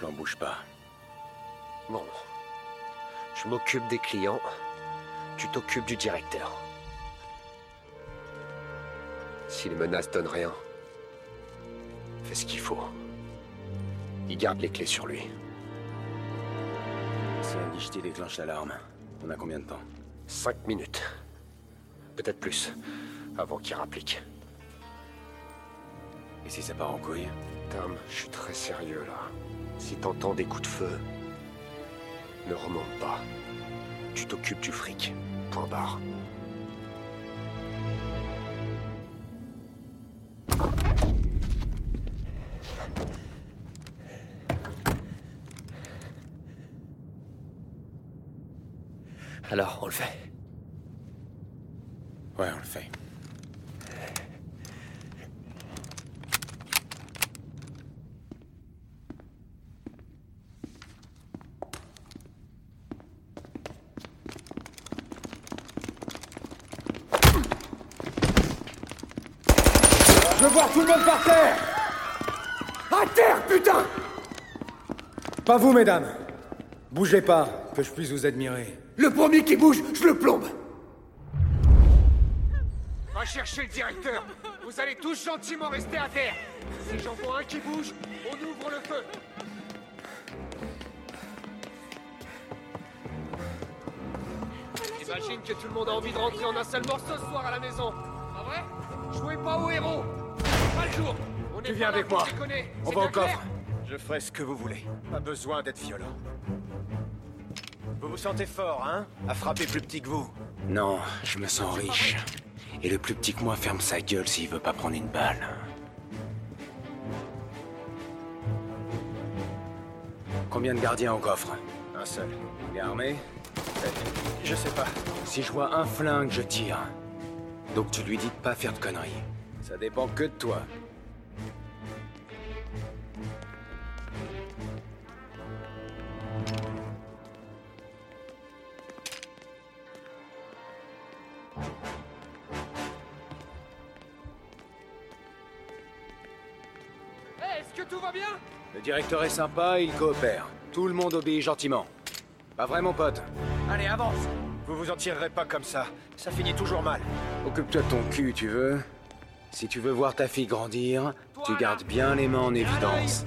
plan bouge pas. Bon. Je m'occupe des clients. Tu t'occupes du directeur. Si les menaces donnent rien, fais ce qu'il faut. Il garde les clés sur lui. Si un guichetier déclenche l'alarme, on a combien de temps? Cinq minutes. Peut-être plus, avant qu'il rapplique. Et si ça part en couille? Tom, je suis très sérieux là. Si t'entends des coups de feu, ne remonte pas. Tu t'occupes du fric. Point barre. Alors, on le fait. Ouais, on le fait. Voir tout le monde par terre. À terre, putain! Pas vous, mesdames. Bougez pas, que je puisse vous admirer. Le premier qui bouge, je le plombe. Va chercher le directeur. Vous allez tous gentiment rester à terre. Si j'en vois un qui bouge, on ouvre le feu. J'imagine que tout le monde a envie de rentrer en un seul morceau ce soir à la maison. Pas vrai Jouez pas au héros Pas le jour On Tu viens avec moi. On va au coffre. Je ferai ce que vous voulez. Pas besoin d'être violent. Vous vous sentez fort, hein À frapper plus petit que vous. Non, je me sens riche. Et le plus petit que moi ferme sa gueule s'il veut pas prendre une balle. Combien de gardiens au coffre? Un seul. Il est armé? Euh, Je sais pas. Si je vois un flingue, je tire. Donc tu lui dis de pas faire de conneries. Ça dépend que de toi. Eh, Est-ce que tout va bien? Le directeur est sympa il coopère. Tout le monde obéit gentiment. Pas vrai, mon pote Allez, avance Vous vous en tirerez pas comme ça. Ça finit toujours mal. Occupe-toi de ton cul, tu veux? Si tu veux voir ta fille grandir, tu gardes bien les mains en évidence.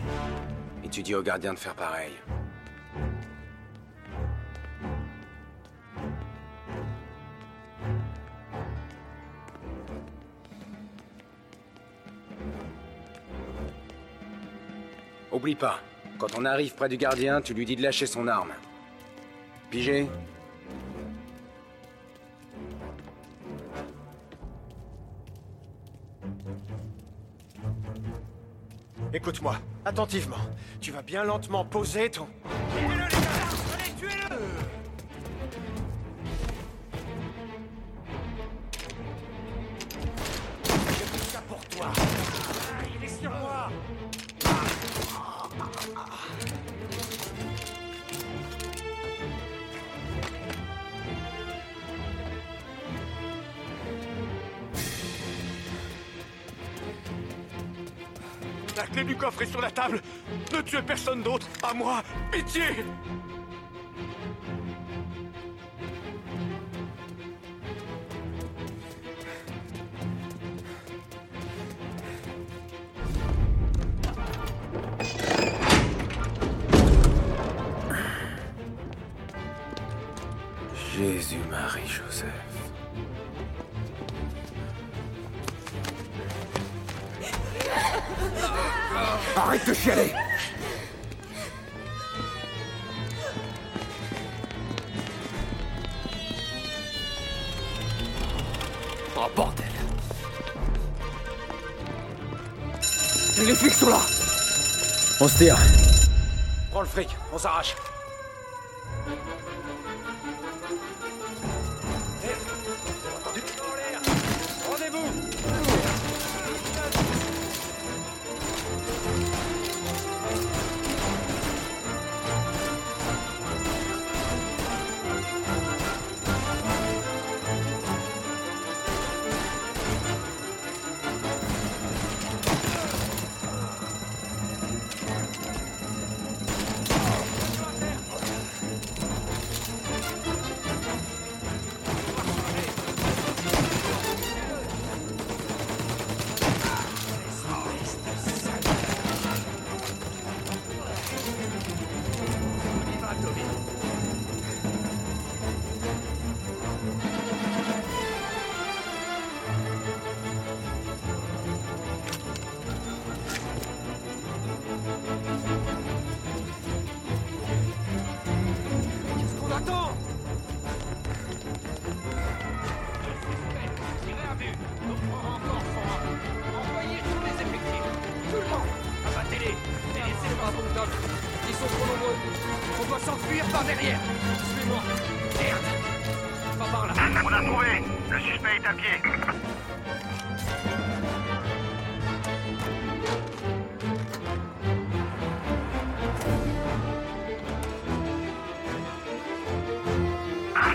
Et tu dis au gardien de faire pareil. Oublie pas, quand on arrive près du gardien, tu lui dis de lâcher son arme. Pigé Écoute-moi, attentivement. Tu vas bien lentement poser ton... La clé du coffre est sur la table. Ne tuez personne d'autre. À moi. Pitié. Jésus, Arrête de chialer. Oh bordel Les flics sont là. On se tire. Prends le fric. On s'arrache.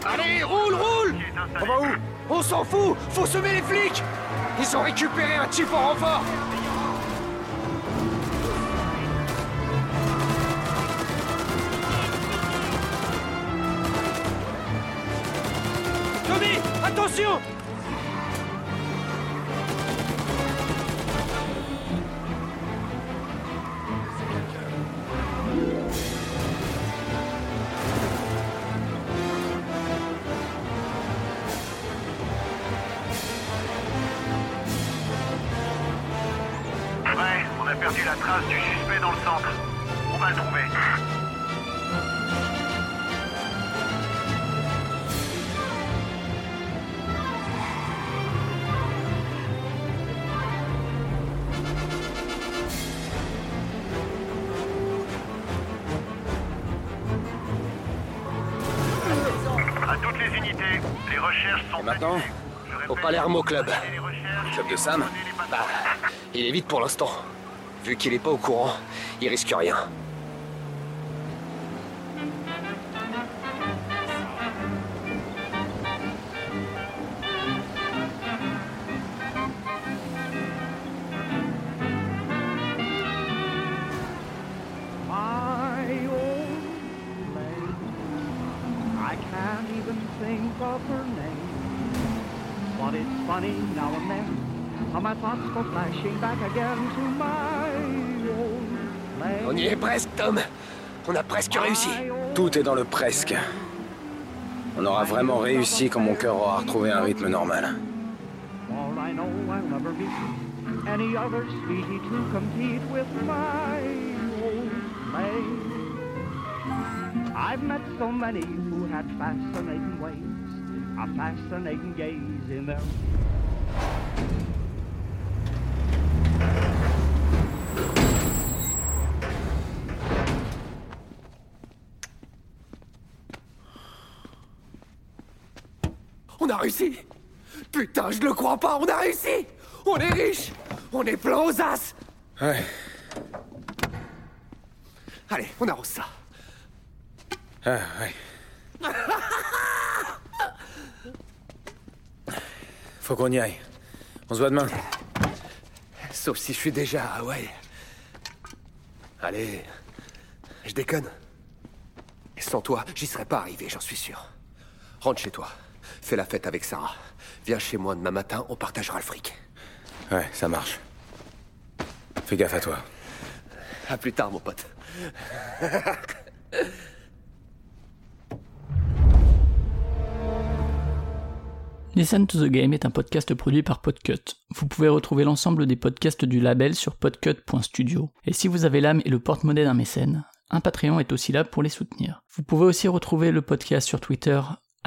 Allez, roule, roule! On va où? On s'en fout! Faut semer les flics! Ils ont récupéré un type en renfort! Tommy Attention trace du suspect dans le centre. On va le trouver. À toutes les unités, les recherches sont Et maintenant Au Palermo Club. Club de Sam Bah, il évite pour l'instant. Vu qu'il est pas au courant, il risque rien. my old lady. I can't even think of her name. But it's funny now and then how my thoughts go flashing back again to my y est presque, Tom. On a presque réussi. Tout est dans le presque. On aura vraiment réussi quand mon cœur aura retrouvé un rythme normal. For I know I'll never meet any other sweetie to compete with my old lady. I've met so many who had fascinating ways, a fascinating gaze in their On a réussi Putain, je le crois pas, on a réussi On est riche On est plein aux as Ouais. Allez, on arrose ça. Ah, ouais. Faut qu'on y aille. On se voit demain. Sauf si je suis déjà à Hawaï. Allez, je déconne. Et sans toi, j'y serais pas arrivé, j'en suis sûr. Rentre chez toi. Fais la fête avec Sarah. Viens chez moi demain matin, on partagera le fric. Ouais, ça marche. Fais gaffe à toi. À plus tard, mon pote. Listen to the Game est un podcast produit par Podcut. Vous pouvez retrouver l'ensemble des podcasts du label sur podcut.studio. Et si vous avez l'âme et le porte-monnaie d'un mécène, un Patreon est aussi là pour les soutenir. Vous pouvez aussi retrouver le podcast sur Twitter,